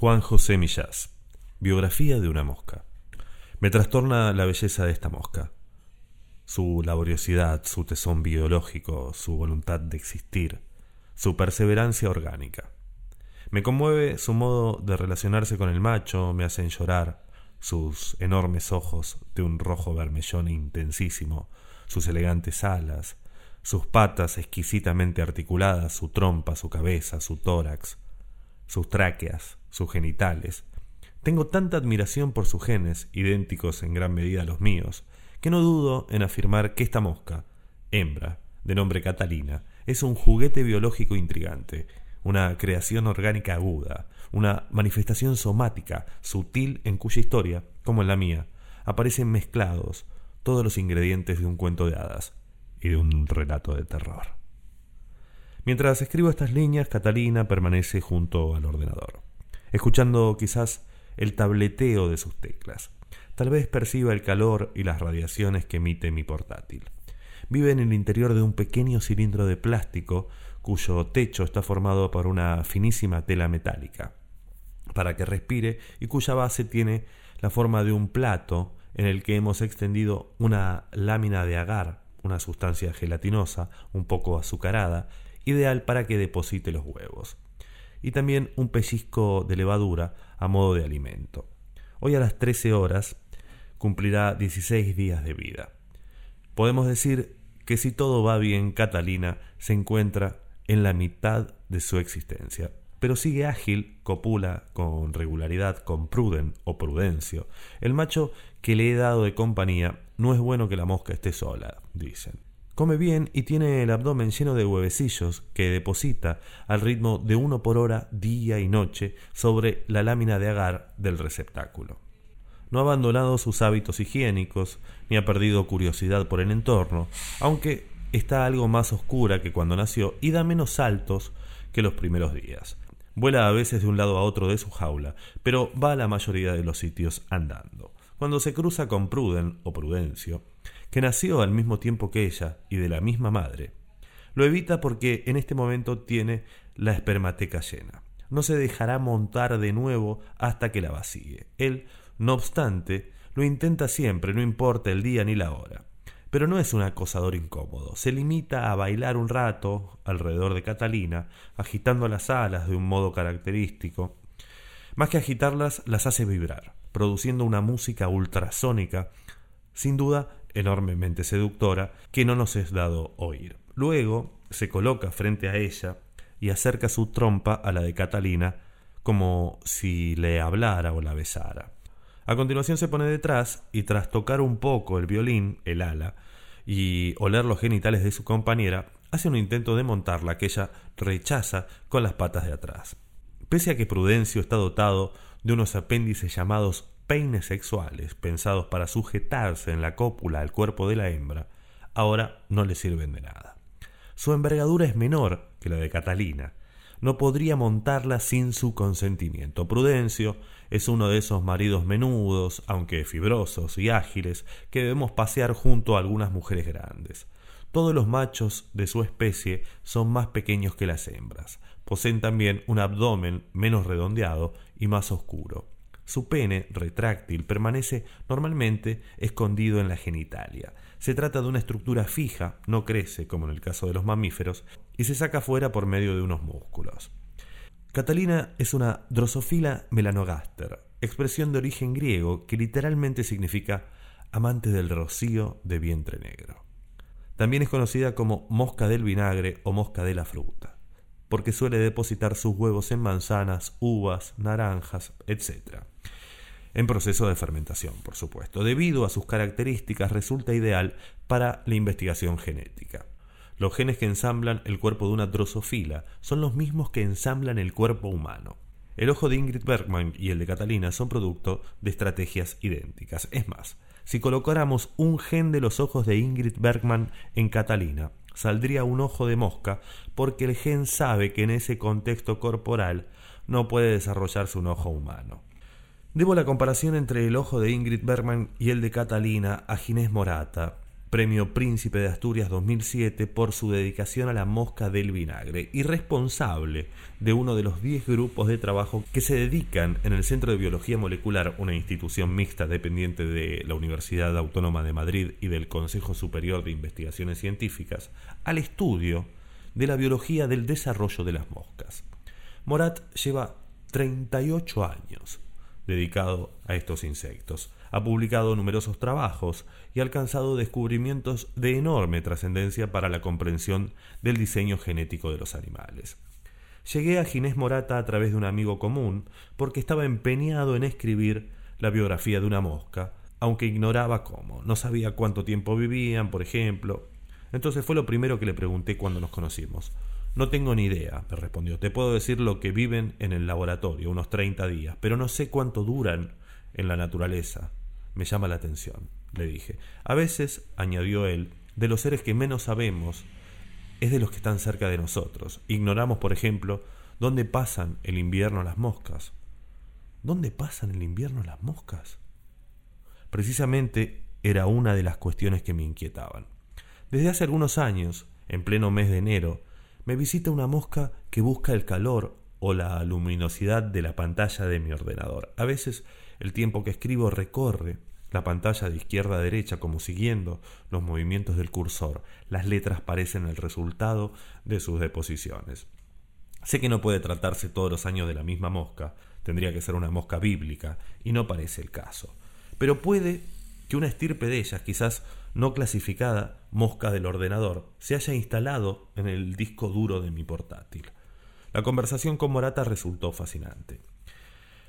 Juan José Millás. Biografía de una mosca. Me trastorna la belleza de esta mosca. Su laboriosidad, su tesón biológico, su voluntad de existir, su perseverancia orgánica. Me conmueve su modo de relacionarse con el macho, me hacen llorar sus enormes ojos de un rojo vermellón intensísimo, sus elegantes alas, sus patas exquisitamente articuladas, su trompa, su cabeza, su tórax, sus tráqueas, sus genitales. Tengo tanta admiración por sus genes, idénticos en gran medida a los míos, que no dudo en afirmar que esta mosca, hembra, de nombre Catalina, es un juguete biológico intrigante, una creación orgánica aguda, una manifestación somática sutil en cuya historia, como en la mía, aparecen mezclados todos los ingredientes de un cuento de hadas y de un relato de terror. Mientras escribo estas líneas, Catalina permanece junto al ordenador, escuchando quizás el tableteo de sus teclas. Tal vez perciba el calor y las radiaciones que emite mi portátil. Vive en el interior de un pequeño cilindro de plástico cuyo techo está formado por una finísima tela metálica para que respire y cuya base tiene la forma de un plato en el que hemos extendido una lámina de agar, una sustancia gelatinosa un poco azucarada, ideal para que deposite los huevos, y también un pellizco de levadura a modo de alimento. Hoy a las 13 horas cumplirá 16 días de vida. Podemos decir que si todo va bien, Catalina se encuentra en la mitad de su existencia, pero sigue ágil, copula con regularidad con Pruden o Prudencio. El macho que le he dado de compañía no es bueno que la mosca esté sola, dicen. Come bien y tiene el abdomen lleno de huevecillos que deposita al ritmo de uno por hora día y noche sobre la lámina de agar del receptáculo. No ha abandonado sus hábitos higiénicos, ni ha perdido curiosidad por el entorno, aunque está algo más oscura que cuando nació y da menos saltos que los primeros días. Vuela a veces de un lado a otro de su jaula, pero va a la mayoría de los sitios andando. Cuando se cruza con Pruden o Prudencio, que nació al mismo tiempo que ella y de la misma madre, lo evita porque en este momento tiene la espermateca llena. No se dejará montar de nuevo hasta que la vacíe. Él, no obstante, lo intenta siempre, no importa el día ni la hora pero no es un acosador incómodo. Se limita a bailar un rato alrededor de Catalina, agitando las alas de un modo característico. Más que agitarlas, las hace vibrar, produciendo una música ultrasónica, sin duda enormemente seductora, que no nos es dado oír. Luego se coloca frente a ella y acerca su trompa a la de Catalina, como si le hablara o la besara. A continuación se pone detrás y tras tocar un poco el violín, el ala, y oler los genitales de su compañera, hace un intento de montarla que ella rechaza con las patas de atrás. Pese a que Prudencio está dotado de unos apéndices llamados peines sexuales, pensados para sujetarse en la cópula al cuerpo de la hembra, ahora no le sirven de nada. Su envergadura es menor que la de Catalina, no podría montarla sin su consentimiento. Prudencio es uno de esos maridos menudos, aunque fibrosos y ágiles, que debemos pasear junto a algunas mujeres grandes. Todos los machos de su especie son más pequeños que las hembras. Poseen también un abdomen menos redondeado y más oscuro. Su pene, retráctil, permanece normalmente escondido en la genitalia. Se trata de una estructura fija, no crece como en el caso de los mamíferos, y se saca fuera por medio de unos músculos. Catalina es una drosofila melanogaster, expresión de origen griego que literalmente significa amante del rocío de vientre negro. También es conocida como mosca del vinagre o mosca de la fruta, porque suele depositar sus huevos en manzanas, uvas, naranjas, etc en proceso de fermentación, por supuesto. Debido a sus características, resulta ideal para la investigación genética. Los genes que ensamblan el cuerpo de una drosofila son los mismos que ensamblan el cuerpo humano. El ojo de Ingrid Bergman y el de Catalina son producto de estrategias idénticas. Es más, si colocáramos un gen de los ojos de Ingrid Bergman en Catalina, saldría un ojo de mosca porque el gen sabe que en ese contexto corporal no puede desarrollarse un ojo humano. Debo la comparación entre el ojo de Ingrid Bergman y el de Catalina a Ginés Morata, Premio Príncipe de Asturias 2007 por su dedicación a la mosca del vinagre y responsable de uno de los 10 grupos de trabajo que se dedican en el Centro de Biología Molecular, una institución mixta dependiente de la Universidad Autónoma de Madrid y del Consejo Superior de Investigaciones Científicas, al estudio de la biología del desarrollo de las moscas. Morat lleva 38 años dedicado a estos insectos. Ha publicado numerosos trabajos y ha alcanzado descubrimientos de enorme trascendencia para la comprensión del diseño genético de los animales. Llegué a Ginés Morata a través de un amigo común porque estaba empeñado en escribir la biografía de una mosca, aunque ignoraba cómo, no sabía cuánto tiempo vivían, por ejemplo. Entonces fue lo primero que le pregunté cuando nos conocimos. No tengo ni idea, me respondió. Te puedo decir lo que viven en el laboratorio, unos 30 días, pero no sé cuánto duran en la naturaleza. Me llama la atención, le dije. A veces, añadió él, de los seres que menos sabemos es de los que están cerca de nosotros. Ignoramos, por ejemplo, dónde pasan el invierno las moscas. ¿Dónde pasan el invierno las moscas? Precisamente era una de las cuestiones que me inquietaban. Desde hace algunos años, en pleno mes de enero, me visita una mosca que busca el calor o la luminosidad de la pantalla de mi ordenador. A veces el tiempo que escribo recorre la pantalla de izquierda a derecha como siguiendo los movimientos del cursor. Las letras parecen el resultado de sus deposiciones. Sé que no puede tratarse todos los años de la misma mosca, tendría que ser una mosca bíblica, y no parece el caso. Pero puede que una estirpe de ellas, quizás no clasificada, mosca del ordenador, se haya instalado en el disco duro de mi portátil. La conversación con Morata resultó fascinante.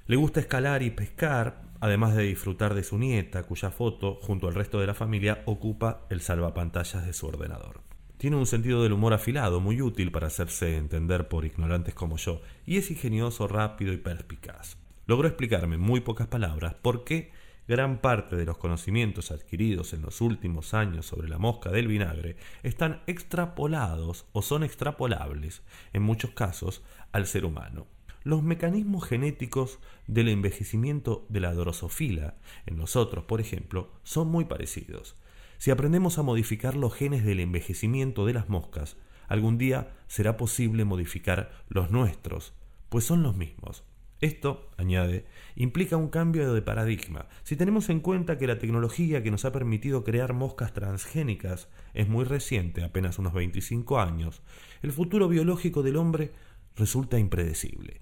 Le gusta escalar y pescar, además de disfrutar de su nieta, cuya foto, junto al resto de la familia, ocupa el salvapantallas de su ordenador. Tiene un sentido del humor afilado, muy útil para hacerse entender por ignorantes como yo, y es ingenioso, rápido y perspicaz. Logró explicarme en muy pocas palabras por qué gran parte de los conocimientos adquiridos en los últimos años sobre la mosca del vinagre están extrapolados o son extrapolables, en muchos casos, al ser humano. Los mecanismos genéticos del envejecimiento de la drosofila en nosotros, por ejemplo, son muy parecidos. Si aprendemos a modificar los genes del envejecimiento de las moscas, algún día será posible modificar los nuestros, pues son los mismos. Esto, añade, implica un cambio de paradigma. Si tenemos en cuenta que la tecnología que nos ha permitido crear moscas transgénicas es muy reciente, apenas unos 25 años, el futuro biológico del hombre resulta impredecible.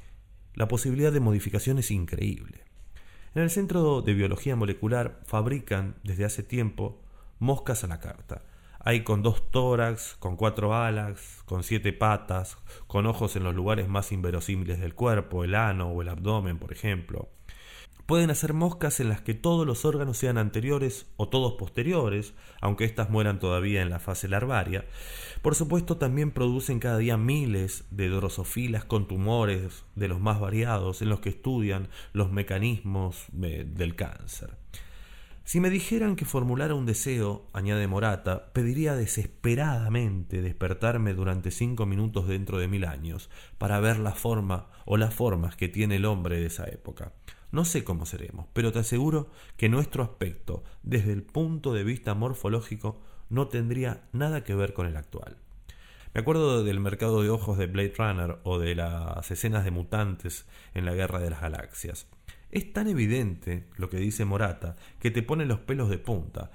La posibilidad de modificación es increíble. En el Centro de Biología Molecular fabrican desde hace tiempo moscas a la carta. Hay con dos tórax, con cuatro alas, con siete patas, con ojos en los lugares más inverosímiles del cuerpo, el ano o el abdomen, por ejemplo. Pueden hacer moscas en las que todos los órganos sean anteriores o todos posteriores, aunque éstas mueran todavía en la fase larvaria. Por supuesto, también producen cada día miles de drosofilas con tumores de los más variados en los que estudian los mecanismos del cáncer. Si me dijeran que formulara un deseo, añade Morata, pediría desesperadamente despertarme durante cinco minutos dentro de mil años para ver la forma o las formas que tiene el hombre de esa época. No sé cómo seremos, pero te aseguro que nuestro aspecto, desde el punto de vista morfológico, no tendría nada que ver con el actual. Me acuerdo del mercado de ojos de Blade Runner o de las escenas de mutantes en la Guerra de las Galaxias. Es tan evidente lo que dice Morata que te pone los pelos de punta.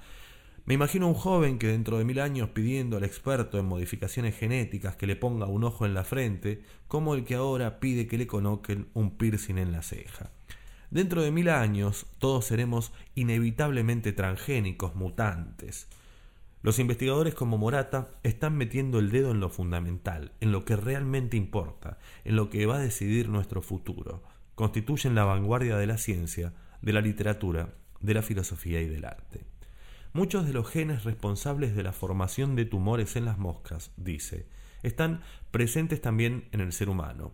Me imagino a un joven que dentro de mil años pidiendo al experto en modificaciones genéticas que le ponga un ojo en la frente, como el que ahora pide que le coloquen un piercing en la ceja. Dentro de mil años todos seremos inevitablemente transgénicos, mutantes. Los investigadores como Morata están metiendo el dedo en lo fundamental, en lo que realmente importa, en lo que va a decidir nuestro futuro. Constituyen la vanguardia de la ciencia, de la literatura, de la filosofía y del arte. Muchos de los genes responsables de la formación de tumores en las moscas, dice, están presentes también en el ser humano,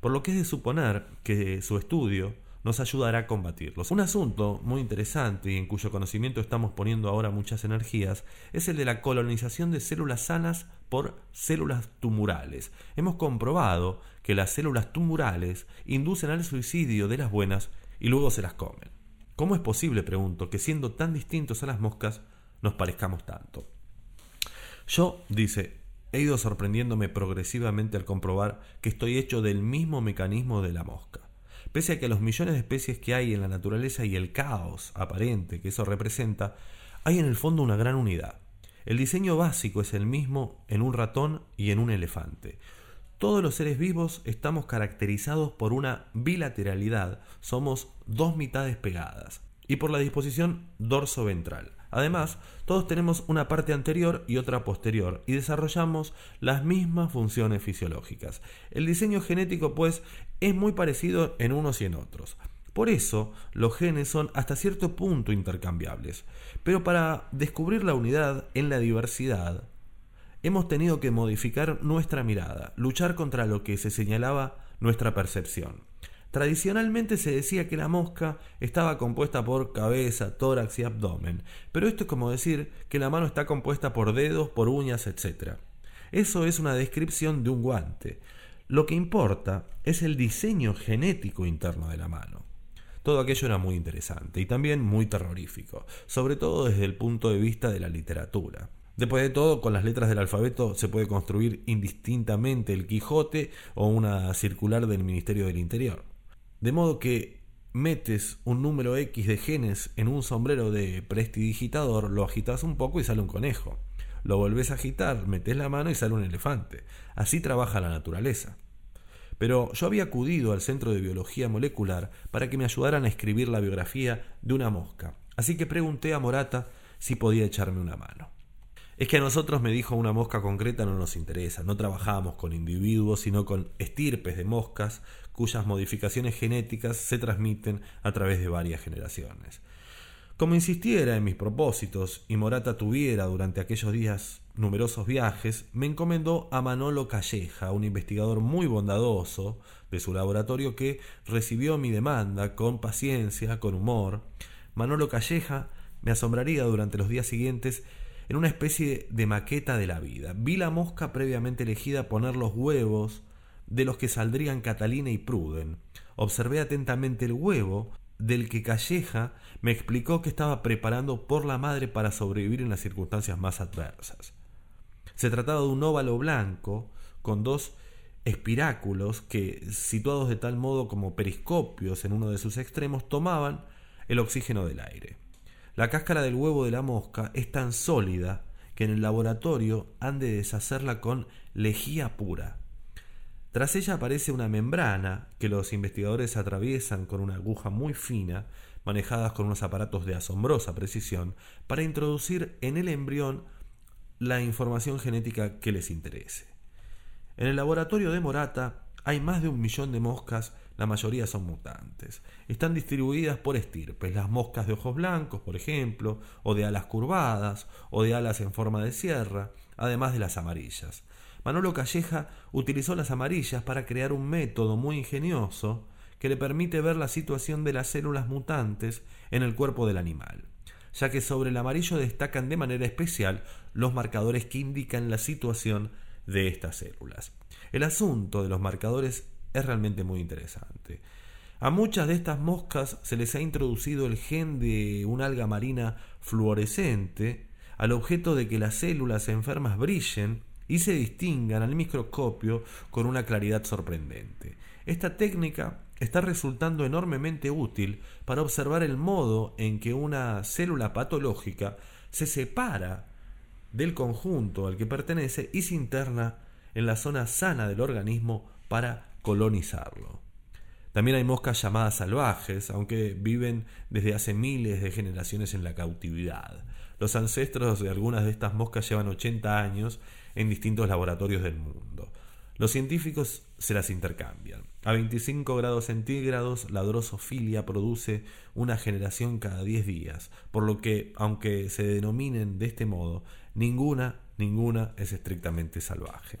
por lo que es de suponer que su estudio nos ayudará a combatirlos. Un asunto muy interesante y en cuyo conocimiento estamos poniendo ahora muchas energías es el de la colonización de células sanas por células tumorales. Hemos comprobado que las células tumorales inducen al suicidio de las buenas y luego se las comen. ¿Cómo es posible, pregunto, que siendo tan distintos a las moscas nos parezcamos tanto? Yo, dice, he ido sorprendiéndome progresivamente al comprobar que estoy hecho del mismo mecanismo de la mosca. Pese a que los millones de especies que hay en la naturaleza y el caos aparente que eso representa, hay en el fondo una gran unidad. El diseño básico es el mismo en un ratón y en un elefante. Todos los seres vivos estamos caracterizados por una bilateralidad, somos dos mitades pegadas, y por la disposición dorso-ventral. Además, todos tenemos una parte anterior y otra posterior y desarrollamos las mismas funciones fisiológicas. El diseño genético, pues, es muy parecido en unos y en otros. Por eso, los genes son hasta cierto punto intercambiables. Pero para descubrir la unidad en la diversidad, hemos tenido que modificar nuestra mirada, luchar contra lo que se señalaba nuestra percepción. Tradicionalmente se decía que la mosca estaba compuesta por cabeza, tórax y abdomen, pero esto es como decir que la mano está compuesta por dedos, por uñas, etc. Eso es una descripción de un guante. Lo que importa es el diseño genético interno de la mano. Todo aquello era muy interesante y también muy terrorífico, sobre todo desde el punto de vista de la literatura. Después de todo, con las letras del alfabeto se puede construir indistintamente el Quijote o una circular del Ministerio del Interior. De modo que metes un número X de genes en un sombrero de prestidigitador, lo agitas un poco y sale un conejo. Lo volvés a agitar, metes la mano y sale un elefante. Así trabaja la naturaleza. Pero yo había acudido al Centro de Biología Molecular para que me ayudaran a escribir la biografía de una mosca. Así que pregunté a Morata si podía echarme una mano. Es que a nosotros, me dijo, una mosca concreta no nos interesa. No trabajamos con individuos, sino con estirpes de moscas cuyas modificaciones genéticas se transmiten a través de varias generaciones. Como insistiera en mis propósitos y Morata tuviera durante aquellos días numerosos viajes, me encomendó a Manolo Calleja, un investigador muy bondadoso de su laboratorio que recibió mi demanda con paciencia, con humor. Manolo Calleja me asombraría durante los días siguientes en una especie de maqueta de la vida. Vi la mosca previamente elegida poner los huevos de los que saldrían Catalina y Pruden. Observé atentamente el huevo, del que Calleja me explicó que estaba preparando por la madre para sobrevivir en las circunstancias más adversas. Se trataba de un óvalo blanco con dos espiráculos que, situados de tal modo como periscopios en uno de sus extremos, tomaban el oxígeno del aire. La cáscara del huevo de la mosca es tan sólida que en el laboratorio han de deshacerla con lejía pura. Tras ella aparece una membrana que los investigadores atraviesan con una aguja muy fina, manejadas con unos aparatos de asombrosa precisión, para introducir en el embrión la información genética que les interese. En el laboratorio de Morata hay más de un millón de moscas, la mayoría son mutantes. Están distribuidas por estirpes, las moscas de ojos blancos, por ejemplo, o de alas curvadas, o de alas en forma de sierra, además de las amarillas. Manolo Calleja utilizó las amarillas para crear un método muy ingenioso que le permite ver la situación de las células mutantes en el cuerpo del animal, ya que sobre el amarillo destacan de manera especial los marcadores que indican la situación de estas células. El asunto de los marcadores es realmente muy interesante. A muchas de estas moscas se les ha introducido el gen de una alga marina fluorescente al objeto de que las células enfermas brillen y se distingan al microscopio con una claridad sorprendente. Esta técnica está resultando enormemente útil para observar el modo en que una célula patológica se separa del conjunto al que pertenece y se interna en la zona sana del organismo para colonizarlo. También hay moscas llamadas salvajes, aunque viven desde hace miles de generaciones en la cautividad. Los ancestros de algunas de estas moscas llevan 80 años en distintos laboratorios del mundo. Los científicos se las intercambian. A 25 grados centígrados, la drosofilia produce una generación cada 10 días, por lo que, aunque se denominen de este modo, ninguna, ninguna es estrictamente salvaje.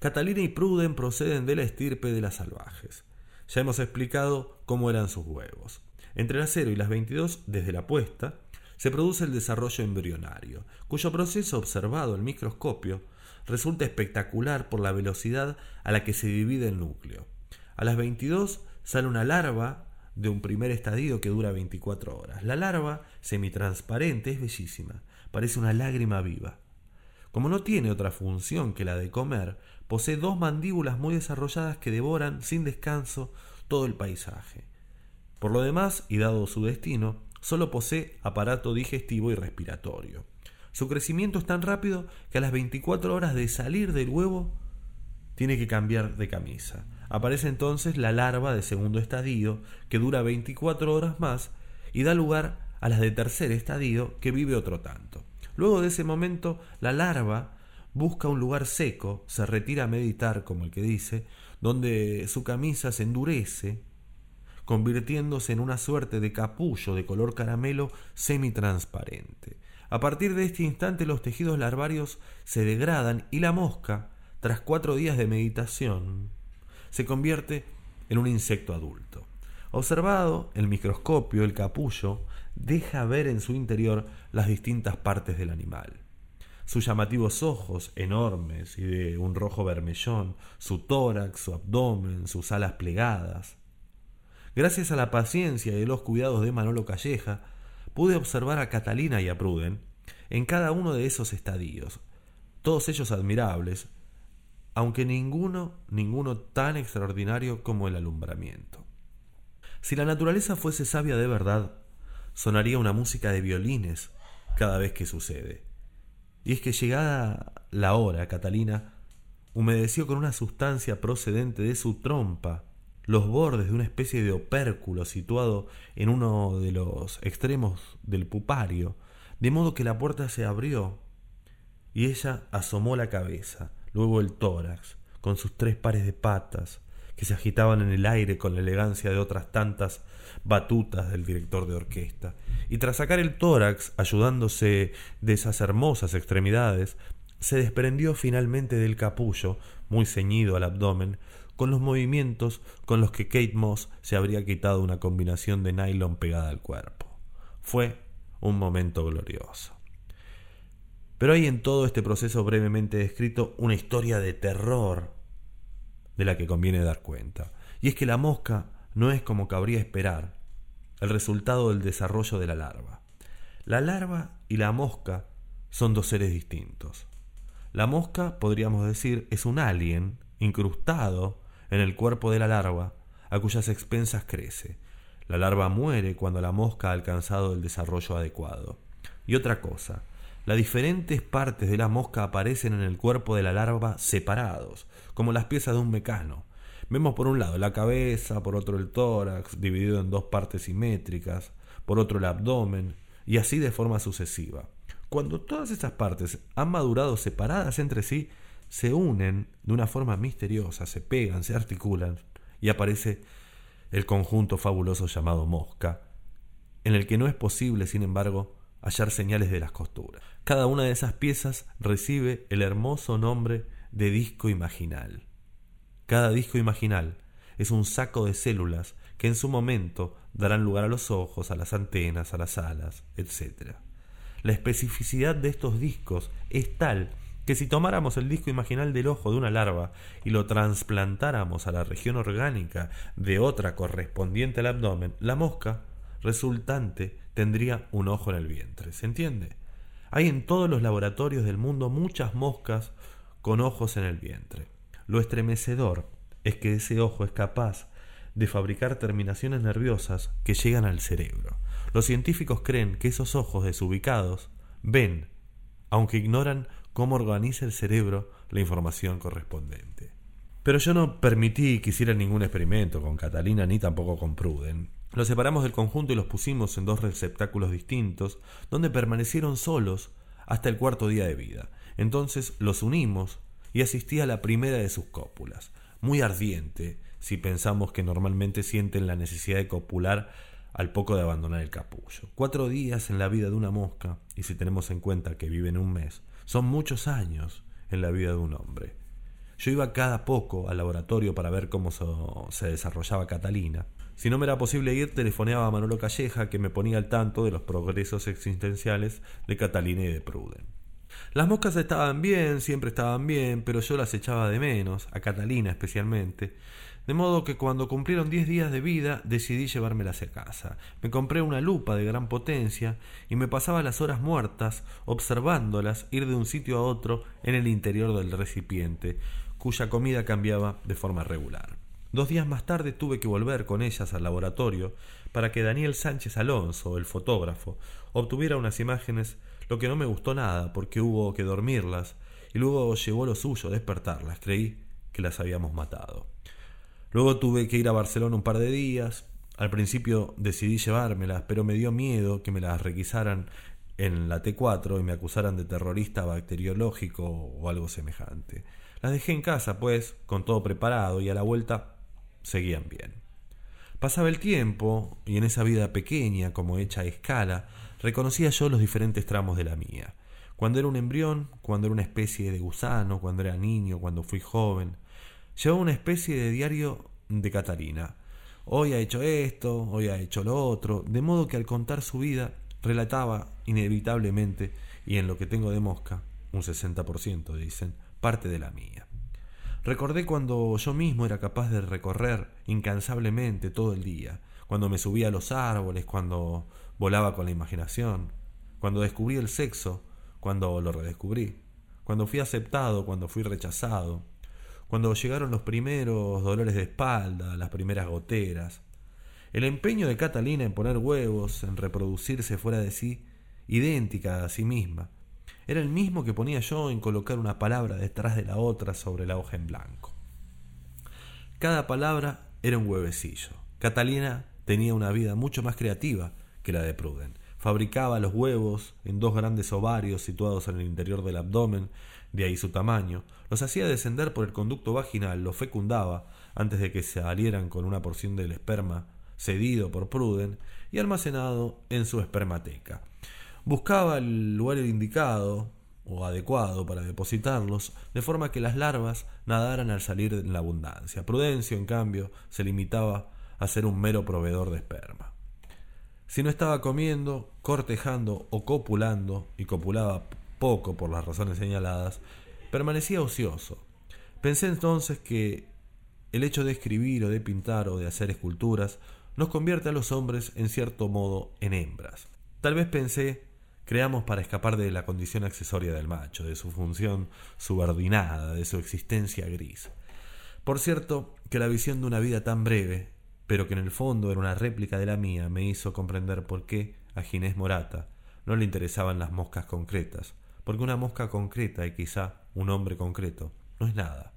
Catalina y Pruden proceden de la estirpe de las salvajes. Ya hemos explicado cómo eran sus huevos. Entre las 0 y las 22, desde la puesta, se produce el desarrollo embrionario, cuyo proceso observado al microscopio resulta espectacular por la velocidad a la que se divide el núcleo. A las 22 sale una larva de un primer estadio que dura 24 horas. La larva, semitransparente, es bellísima, parece una lágrima viva. Como no tiene otra función que la de comer, posee dos mandíbulas muy desarrolladas que devoran sin descanso todo el paisaje. Por lo demás, y dado su destino, solo posee aparato digestivo y respiratorio. Su crecimiento es tan rápido que a las 24 horas de salir del huevo tiene que cambiar de camisa. Aparece entonces la larva de segundo estadio, que dura 24 horas más, y da lugar a las de tercer estadio, que vive otro tanto. Luego de ese momento, la larva busca un lugar seco, se retira a meditar, como el que dice, donde su camisa se endurece, convirtiéndose en una suerte de capullo de color caramelo semitransparente. A partir de este instante los tejidos larvarios se degradan y la mosca, tras cuatro días de meditación, se convierte en un insecto adulto. Observado el microscopio, el capullo deja ver en su interior las distintas partes del animal. Sus llamativos ojos, enormes y de un rojo vermellón, su tórax, su abdomen, sus alas plegadas. Gracias a la paciencia y los cuidados de Manolo Calleja, pude observar a Catalina y a Pruden en cada uno de esos estadios, todos ellos admirables, aunque ninguno, ninguno tan extraordinario como el alumbramiento. Si la naturaleza fuese sabia de verdad, sonaría una música de violines cada vez que sucede. Y es que llegada la hora, Catalina humedeció con una sustancia procedente de su trompa los bordes de una especie de opérculo situado en uno de los extremos del pupario, de modo que la puerta se abrió y ella asomó la cabeza, luego el tórax, con sus tres pares de patas, que se agitaban en el aire con la elegancia de otras tantas batutas del director de orquesta. Y tras sacar el tórax, ayudándose de esas hermosas extremidades, se desprendió finalmente del capullo, muy ceñido al abdomen, con los movimientos con los que Kate Moss se habría quitado una combinación de nylon pegada al cuerpo. Fue un momento glorioso. Pero hay en todo este proceso brevemente descrito una historia de terror de la que conviene dar cuenta. Y es que la mosca no es como cabría esperar el resultado del desarrollo de la larva. La larva y la mosca son dos seres distintos. La mosca, podríamos decir, es un alien incrustado en el cuerpo de la larva, a cuyas expensas crece. La larva muere cuando la mosca ha alcanzado el desarrollo adecuado. Y otra cosa, las diferentes partes de la mosca aparecen en el cuerpo de la larva separados, como las piezas de un mecano. Vemos por un lado la cabeza, por otro el tórax, dividido en dos partes simétricas, por otro el abdomen, y así de forma sucesiva. Cuando todas estas partes han madurado separadas entre sí, se unen de una forma misteriosa, se pegan, se articulan, y aparece el conjunto fabuloso llamado mosca, en el que no es posible, sin embargo, hallar señales de las costuras. Cada una de esas piezas recibe el hermoso nombre de disco imaginal. Cada disco imaginal es un saco de células que en su momento darán lugar a los ojos, a las antenas, a las alas, etc. La especificidad de estos discos es tal que si tomáramos el disco imaginal del ojo de una larva y lo trasplantáramos a la región orgánica de otra correspondiente al abdomen, la mosca resultante tendría un ojo en el vientre. ¿Se entiende? Hay en todos los laboratorios del mundo muchas moscas con ojos en el vientre. Lo estremecedor es que ese ojo es capaz de fabricar terminaciones nerviosas que llegan al cerebro. Los científicos creen que esos ojos desubicados ven, aunque ignoran cómo organiza el cerebro la información correspondiente. Pero yo no permití que hiciera ningún experimento con Catalina ni tampoco con Pruden. Los separamos del conjunto y los pusimos en dos receptáculos distintos, donde permanecieron solos hasta el cuarto día de vida. Entonces los unimos y asistí a la primera de sus cópulas, muy ardiente, si pensamos que normalmente sienten la necesidad de copular al poco de abandonar el capullo. Cuatro días en la vida de una mosca, y si tenemos en cuenta que viven un mes, son muchos años en la vida de un hombre. Yo iba cada poco al laboratorio para ver cómo se desarrollaba Catalina, si no me era posible ir, telefoneaba a Manolo Calleja, que me ponía al tanto de los progresos existenciales de Catalina y de Pruden. Las moscas estaban bien, siempre estaban bien, pero yo las echaba de menos, a Catalina especialmente. De modo que cuando cumplieron diez días de vida decidí llevármelas a casa. Me compré una lupa de gran potencia y me pasaba las horas muertas observándolas ir de un sitio a otro en el interior del recipiente, cuya comida cambiaba de forma regular. Dos días más tarde tuve que volver con ellas al laboratorio para que Daniel Sánchez Alonso, el fotógrafo, obtuviera unas imágenes, lo que no me gustó nada porque hubo que dormirlas y luego llegó lo suyo despertarlas. Creí que las habíamos matado. Luego tuve que ir a Barcelona un par de días. Al principio decidí llevármelas, pero me dio miedo que me las requisaran en la T4 y me acusaran de terrorista bacteriológico o algo semejante. Las dejé en casa, pues, con todo preparado y a la vuelta seguían bien. Pasaba el tiempo y en esa vida pequeña, como hecha a escala, reconocía yo los diferentes tramos de la mía. Cuando era un embrión, cuando era una especie de gusano, cuando era niño, cuando fui joven. Llevaba una especie de diario de Catalina. Hoy ha hecho esto, hoy ha hecho lo otro, de modo que al contar su vida relataba inevitablemente, y en lo que tengo de mosca, un 60% dicen, parte de la mía. Recordé cuando yo mismo era capaz de recorrer incansablemente todo el día, cuando me subía a los árboles, cuando volaba con la imaginación, cuando descubrí el sexo, cuando lo redescubrí, cuando fui aceptado, cuando fui rechazado, cuando llegaron los primeros dolores de espalda, las primeras goteras. El empeño de Catalina en poner huevos, en reproducirse fuera de sí, idéntica a sí misma, era el mismo que ponía yo en colocar una palabra detrás de la otra sobre la hoja en blanco. Cada palabra era un huevecillo. Catalina tenía una vida mucho más creativa que la de Pruden. Fabricaba los huevos en dos grandes ovarios situados en el interior del abdomen, de ahí su tamaño, los hacía descender por el conducto vaginal, los fecundaba antes de que se salieran con una porción del esperma cedido por Pruden y almacenado en su espermateca. Buscaba el lugar indicado o adecuado para depositarlos, de forma que las larvas nadaran al salir en la abundancia. Prudencio, en cambio, se limitaba a ser un mero proveedor de esperma. Si no estaba comiendo, cortejando o copulando, y copulaba poco por las razones señaladas, permanecía ocioso. Pensé entonces que el hecho de escribir o de pintar o de hacer esculturas nos convierte a los hombres en cierto modo en hembras. Tal vez pensé creamos para escapar de la condición accesoria del macho, de su función subordinada, de su existencia gris. Por cierto, que la visión de una vida tan breve, pero que en el fondo era una réplica de la mía, me hizo comprender por qué a Ginés Morata no le interesaban las moscas concretas, porque una mosca concreta y quizá un hombre concreto no es nada.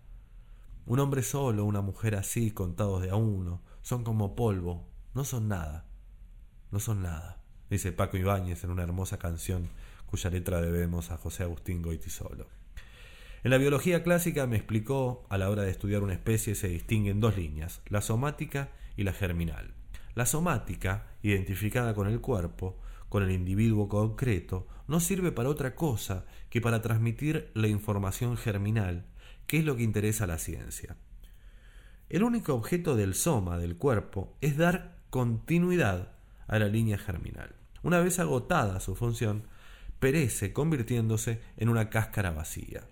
Un hombre solo, una mujer así, contados de a uno, son como polvo, no son nada, no son nada dice Paco Ibáñez en una hermosa canción cuya letra debemos a José Agustín Goitisolo. En la biología clásica me explicó, a la hora de estudiar una especie se distinguen dos líneas, la somática y la germinal. La somática, identificada con el cuerpo, con el individuo concreto, no sirve para otra cosa que para transmitir la información germinal, que es lo que interesa a la ciencia. El único objeto del soma, del cuerpo, es dar continuidad a la línea germinal. Una vez agotada su función, perece convirtiéndose en una cáscara vacía.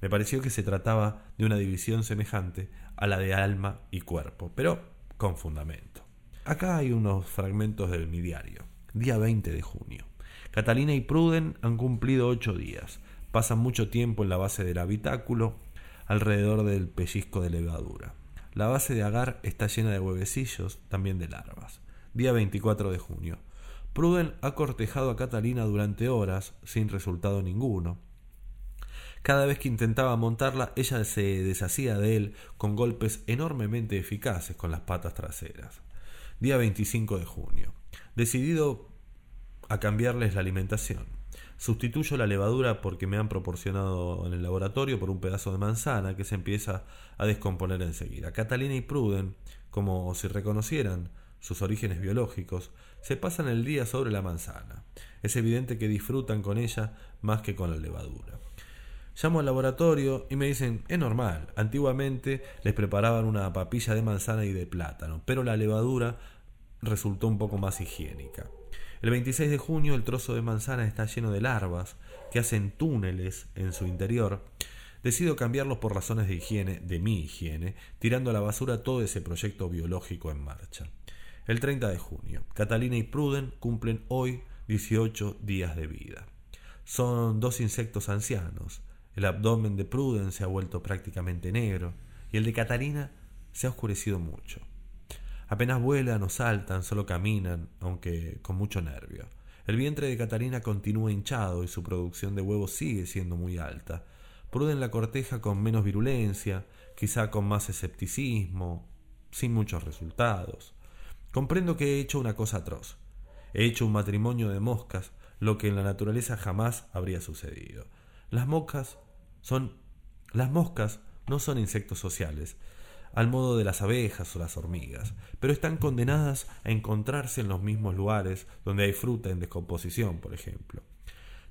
Me pareció que se trataba de una división semejante a la de alma y cuerpo, pero con fundamento. Acá hay unos fragmentos de mi diario. Día 20 de junio. Catalina y Pruden han cumplido ocho días. Pasan mucho tiempo en la base del habitáculo, alrededor del pellizco de levadura. La base de agar está llena de huevecillos, también de larvas. Día 24 de junio. Pruden ha cortejado a Catalina durante horas, sin resultado ninguno. Cada vez que intentaba montarla, ella se deshacía de él con golpes enormemente eficaces con las patas traseras. Día 25 de junio. Decidido a cambiarles la alimentación. Sustituyo la levadura porque me han proporcionado en el laboratorio por un pedazo de manzana que se empieza a descomponer enseguida. Catalina y Pruden, como si reconocieran sus orígenes biológicos, se pasan el día sobre la manzana. Es evidente que disfrutan con ella más que con la levadura. Llamo al laboratorio y me dicen, es normal, antiguamente les preparaban una papilla de manzana y de plátano, pero la levadura resultó un poco más higiénica. El 26 de junio el trozo de manzana está lleno de larvas, que hacen túneles en su interior, decido cambiarlos por razones de higiene, de mi higiene, tirando a la basura todo ese proyecto biológico en marcha. El 30 de junio, Catalina y Pruden cumplen hoy 18 días de vida. Son dos insectos ancianos. El abdomen de Pruden se ha vuelto prácticamente negro y el de Catalina se ha oscurecido mucho. Apenas vuelan o saltan, solo caminan, aunque con mucho nervio. El vientre de Catalina continúa hinchado y su producción de huevos sigue siendo muy alta. Pruden la corteja con menos virulencia, quizá con más escepticismo, sin muchos resultados. Comprendo que he hecho una cosa atroz. He hecho un matrimonio de moscas, lo que en la naturaleza jamás habría sucedido. Las moscas son las moscas no son insectos sociales, al modo de las abejas o las hormigas, pero están condenadas a encontrarse en los mismos lugares donde hay fruta en descomposición, por ejemplo.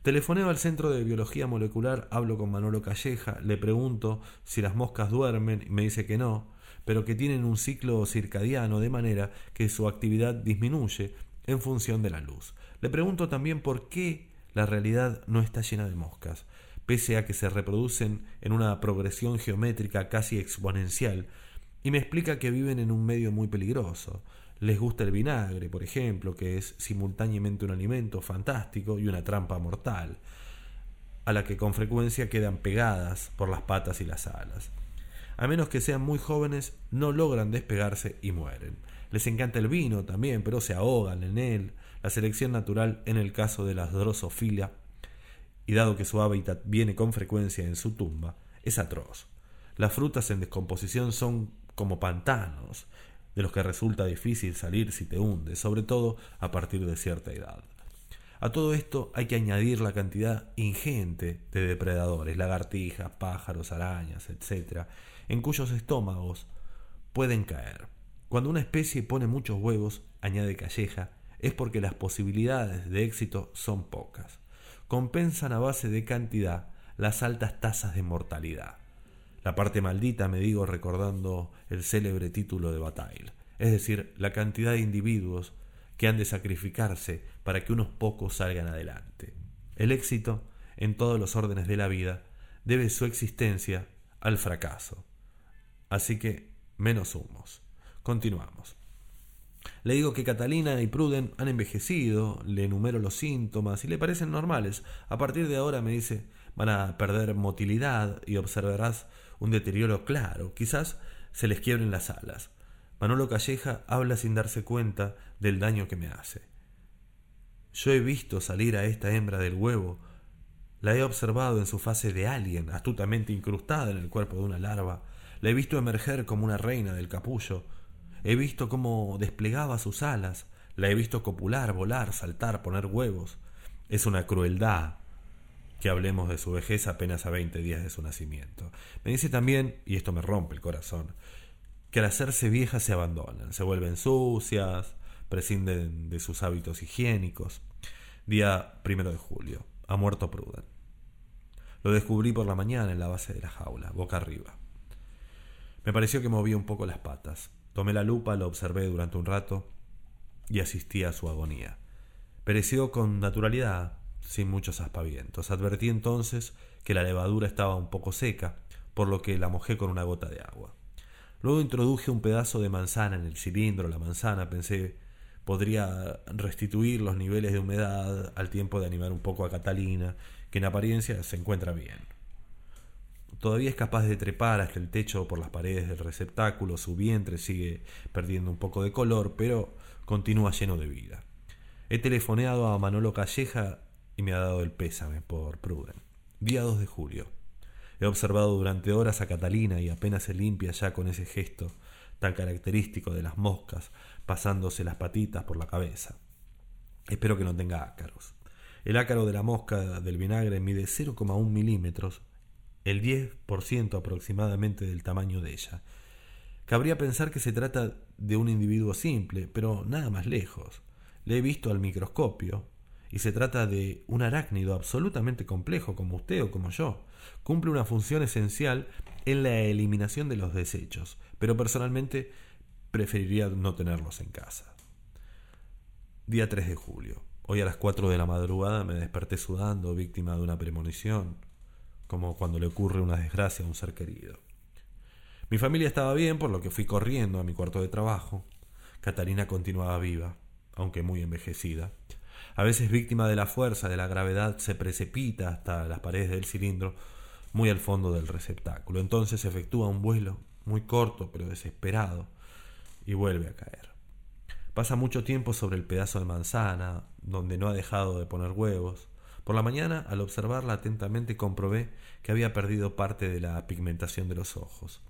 Telefoneo al Centro de Biología Molecular, hablo con Manolo Calleja, le pregunto si las moscas duermen y me dice que no, pero que tienen un ciclo circadiano de manera que su actividad disminuye en función de la luz. Le pregunto también por qué la realidad no está llena de moscas, pese a que se reproducen en una progresión geométrica casi exponencial, y me explica que viven en un medio muy peligroso. Les gusta el vinagre, por ejemplo, que es simultáneamente un alimento fantástico y una trampa mortal, a la que con frecuencia quedan pegadas por las patas y las alas. A menos que sean muy jóvenes, no logran despegarse y mueren. Les encanta el vino también, pero se ahogan en él. La selección natural en el caso de la drosofilia, y dado que su hábitat viene con frecuencia en su tumba, es atroz. Las frutas en descomposición son como pantanos, de los que resulta difícil salir si te hundes, sobre todo a partir de cierta edad. A todo esto hay que añadir la cantidad ingente de depredadores, lagartijas, pájaros, arañas, etc., en cuyos estómagos pueden caer. Cuando una especie pone muchos huevos, añade Calleja, es porque las posibilidades de éxito son pocas. Compensan a base de cantidad las altas tasas de mortalidad. La parte maldita, me digo recordando el célebre título de Bataille, es decir, la cantidad de individuos que han de sacrificarse para que unos pocos salgan adelante. El éxito, en todos los órdenes de la vida, debe su existencia al fracaso. Así que, menos humos. Continuamos. Le digo que Catalina y Pruden han envejecido, le enumero los síntomas y le parecen normales. A partir de ahora me dice, van a perder motilidad y observarás un deterioro claro, quizás se les quiebren las alas. Manolo Calleja habla sin darse cuenta del daño que me hace. Yo he visto salir a esta hembra del huevo, la he observado en su fase de alien, astutamente incrustada en el cuerpo de una larva, la he visto emerger como una reina del capullo, he visto cómo desplegaba sus alas, la he visto copular, volar, saltar, poner huevos. Es una crueldad que hablemos de su vejez apenas a 20 días de su nacimiento. Me dice también, y esto me rompe el corazón, que al hacerse viejas se abandonan, se vuelven sucias, prescinden de sus hábitos higiénicos. Día primero de julio, ha muerto Pruden. Lo descubrí por la mañana en la base de la jaula, boca arriba. Me pareció que movía un poco las patas. Tomé la lupa, lo observé durante un rato y asistí a su agonía. Pereció con naturalidad, sin muchos aspavientos. Advertí entonces que la levadura estaba un poco seca, por lo que la mojé con una gota de agua. Luego introduje un pedazo de manzana en el cilindro. La manzana, pensé, podría restituir los niveles de humedad al tiempo de animar un poco a Catalina, que en apariencia se encuentra bien. Todavía es capaz de trepar hasta el techo por las paredes del receptáculo, su vientre sigue perdiendo un poco de color, pero continúa lleno de vida. He telefoneado a Manolo Calleja y me ha dado el pésame por Pruden. Día 2 de julio. He observado durante horas a Catalina y apenas se limpia ya con ese gesto tan característico de las moscas pasándose las patitas por la cabeza. Espero que no tenga ácaros. El ácaro de la mosca del vinagre mide 0,1 milímetros, el 10% aproximadamente del tamaño de ella. Cabría pensar que se trata de un individuo simple, pero nada más lejos. Le he visto al microscopio, y se trata de un arácnido absolutamente complejo como usted o como yo. Cumple una función esencial en la eliminación de los desechos, pero personalmente preferiría no tenerlos en casa. Día 3 de julio. Hoy a las 4 de la madrugada me desperté sudando, víctima de una premonición, como cuando le ocurre una desgracia a un ser querido. Mi familia estaba bien, por lo que fui corriendo a mi cuarto de trabajo. Catalina continuaba viva, aunque muy envejecida. A veces víctima de la fuerza de la gravedad se precipita hasta las paredes del cilindro, muy al fondo del receptáculo. Entonces efectúa un vuelo muy corto pero desesperado y vuelve a caer. Pasa mucho tiempo sobre el pedazo de manzana, donde no ha dejado de poner huevos. Por la mañana, al observarla atentamente, comprobé que había perdido parte de la pigmentación de los ojos.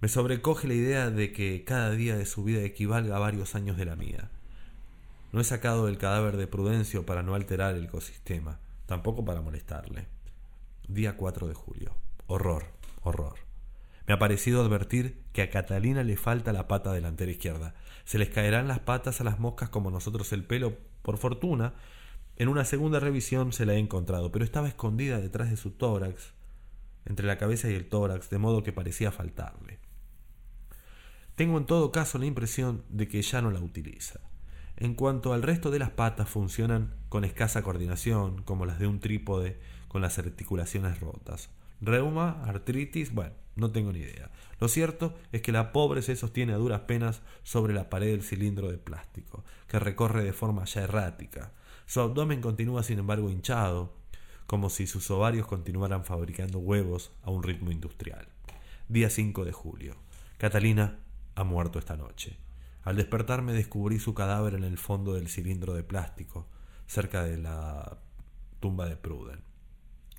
Me sobrecoge la idea de que cada día de su vida equivalga a varios años de la mía. No he sacado el cadáver de Prudencio para no alterar el ecosistema, tampoco para molestarle. Día 4 de julio. Horror, horror. Me ha parecido advertir que a Catalina le falta la pata delantera izquierda. Se les caerán las patas a las moscas como nosotros el pelo. Por fortuna, en una segunda revisión se la he encontrado, pero estaba escondida detrás de su tórax, entre la cabeza y el tórax, de modo que parecía faltarle. Tengo en todo caso la impresión de que ya no la utiliza. En cuanto al resto de las patas funcionan con escasa coordinación, como las de un trípode con las articulaciones rotas. Reuma, artritis, bueno, no tengo ni idea. Lo cierto es que la pobre se sostiene a duras penas sobre la pared del cilindro de plástico, que recorre de forma ya errática. Su abdomen continúa sin embargo hinchado, como si sus ovarios continuaran fabricando huevos a un ritmo industrial. Día 5 de julio. Catalina ha muerto esta noche. Al despertarme descubrí su cadáver en el fondo del cilindro de plástico, cerca de la tumba de Pruden.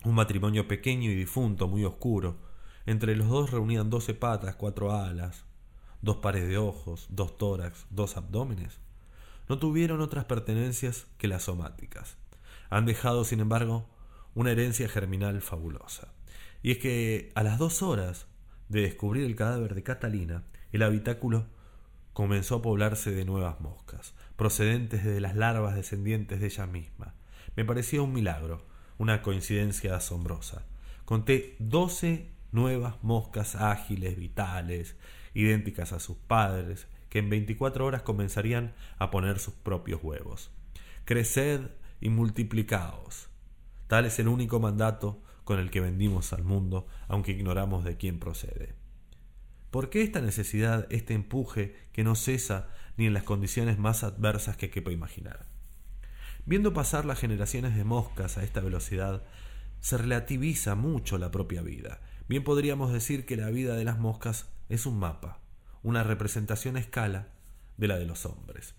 Un matrimonio pequeño y difunto, muy oscuro. Entre los dos reunían doce patas, cuatro alas, dos pares de ojos, dos tórax, dos abdómenes. No tuvieron otras pertenencias que las somáticas. Han dejado, sin embargo, una herencia germinal fabulosa. Y es que a las dos horas de descubrir el cadáver de Catalina, el habitáculo comenzó a poblarse de nuevas moscas, procedentes de las larvas descendientes de ella misma. Me parecía un milagro, una coincidencia asombrosa. Conté doce nuevas moscas ágiles, vitales, idénticas a sus padres, que en veinticuatro horas comenzarían a poner sus propios huevos. Creced y multiplicaos. Tal es el único mandato con el que vendimos al mundo, aunque ignoramos de quién procede. ¿Por qué esta necesidad, este empuje que no cesa ni en las condiciones más adversas que quepa imaginar? Viendo pasar las generaciones de moscas a esta velocidad, se relativiza mucho la propia vida. Bien podríamos decir que la vida de las moscas es un mapa, una representación a escala de la de los hombres.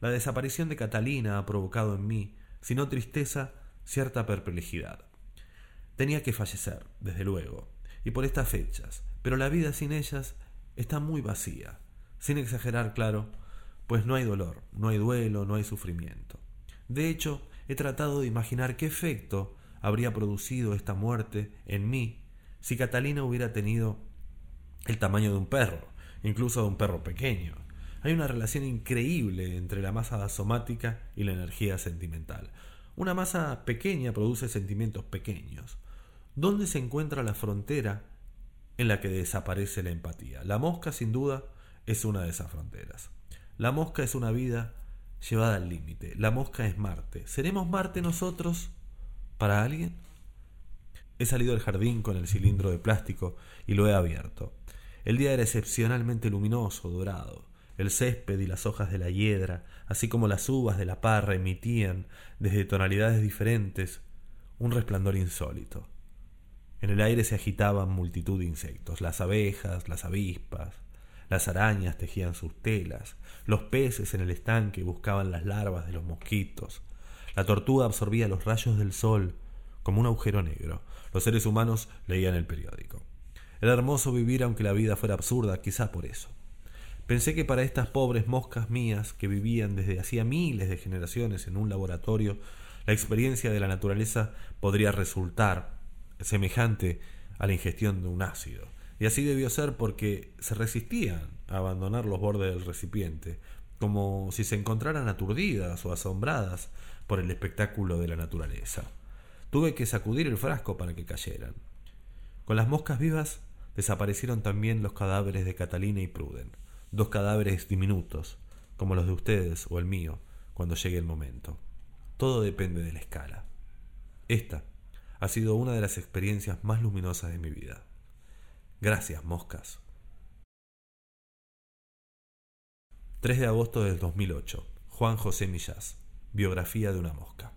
La desaparición de Catalina ha provocado en mí, si no tristeza, cierta perplejidad. Tenía que fallecer, desde luego, y por estas fechas, pero la vida sin ellas está muy vacía, sin exagerar, claro, pues no hay dolor, no hay duelo, no hay sufrimiento. De hecho, he tratado de imaginar qué efecto habría producido esta muerte en mí si Catalina hubiera tenido el tamaño de un perro, incluso de un perro pequeño. Hay una relación increíble entre la masa somática y la energía sentimental. Una masa pequeña produce sentimientos pequeños. ¿Dónde se encuentra la frontera en la que desaparece la empatía? La mosca, sin duda, es una de esas fronteras. La mosca es una vida llevada al límite. La mosca es Marte. ¿Seremos Marte nosotros para alguien? He salido del jardín con el cilindro de plástico y lo he abierto. El día era excepcionalmente luminoso, dorado. El césped y las hojas de la hiedra, así como las uvas de la parra, emitían, desde tonalidades diferentes, un resplandor insólito. En el aire se agitaban multitud de insectos, las abejas, las avispas, las arañas tejían sus telas, los peces en el estanque buscaban las larvas de los mosquitos, la tortuga absorbía los rayos del sol como un agujero negro, los seres humanos leían el periódico. Era hermoso vivir aunque la vida fuera absurda, quizá por eso. Pensé que para estas pobres moscas mías que vivían desde hacía miles de generaciones en un laboratorio, la experiencia de la naturaleza podría resultar semejante a la ingestión de un ácido. Y así debió ser porque se resistían a abandonar los bordes del recipiente, como si se encontraran aturdidas o asombradas por el espectáculo de la naturaleza. Tuve que sacudir el frasco para que cayeran. Con las moscas vivas desaparecieron también los cadáveres de Catalina y Pruden, dos cadáveres diminutos, como los de ustedes o el mío, cuando llegue el momento. Todo depende de la escala. Esta ha sido una de las experiencias más luminosas de mi vida. Gracias, moscas. 3 de agosto del 2008. Juan José Millás. Biografía de una mosca.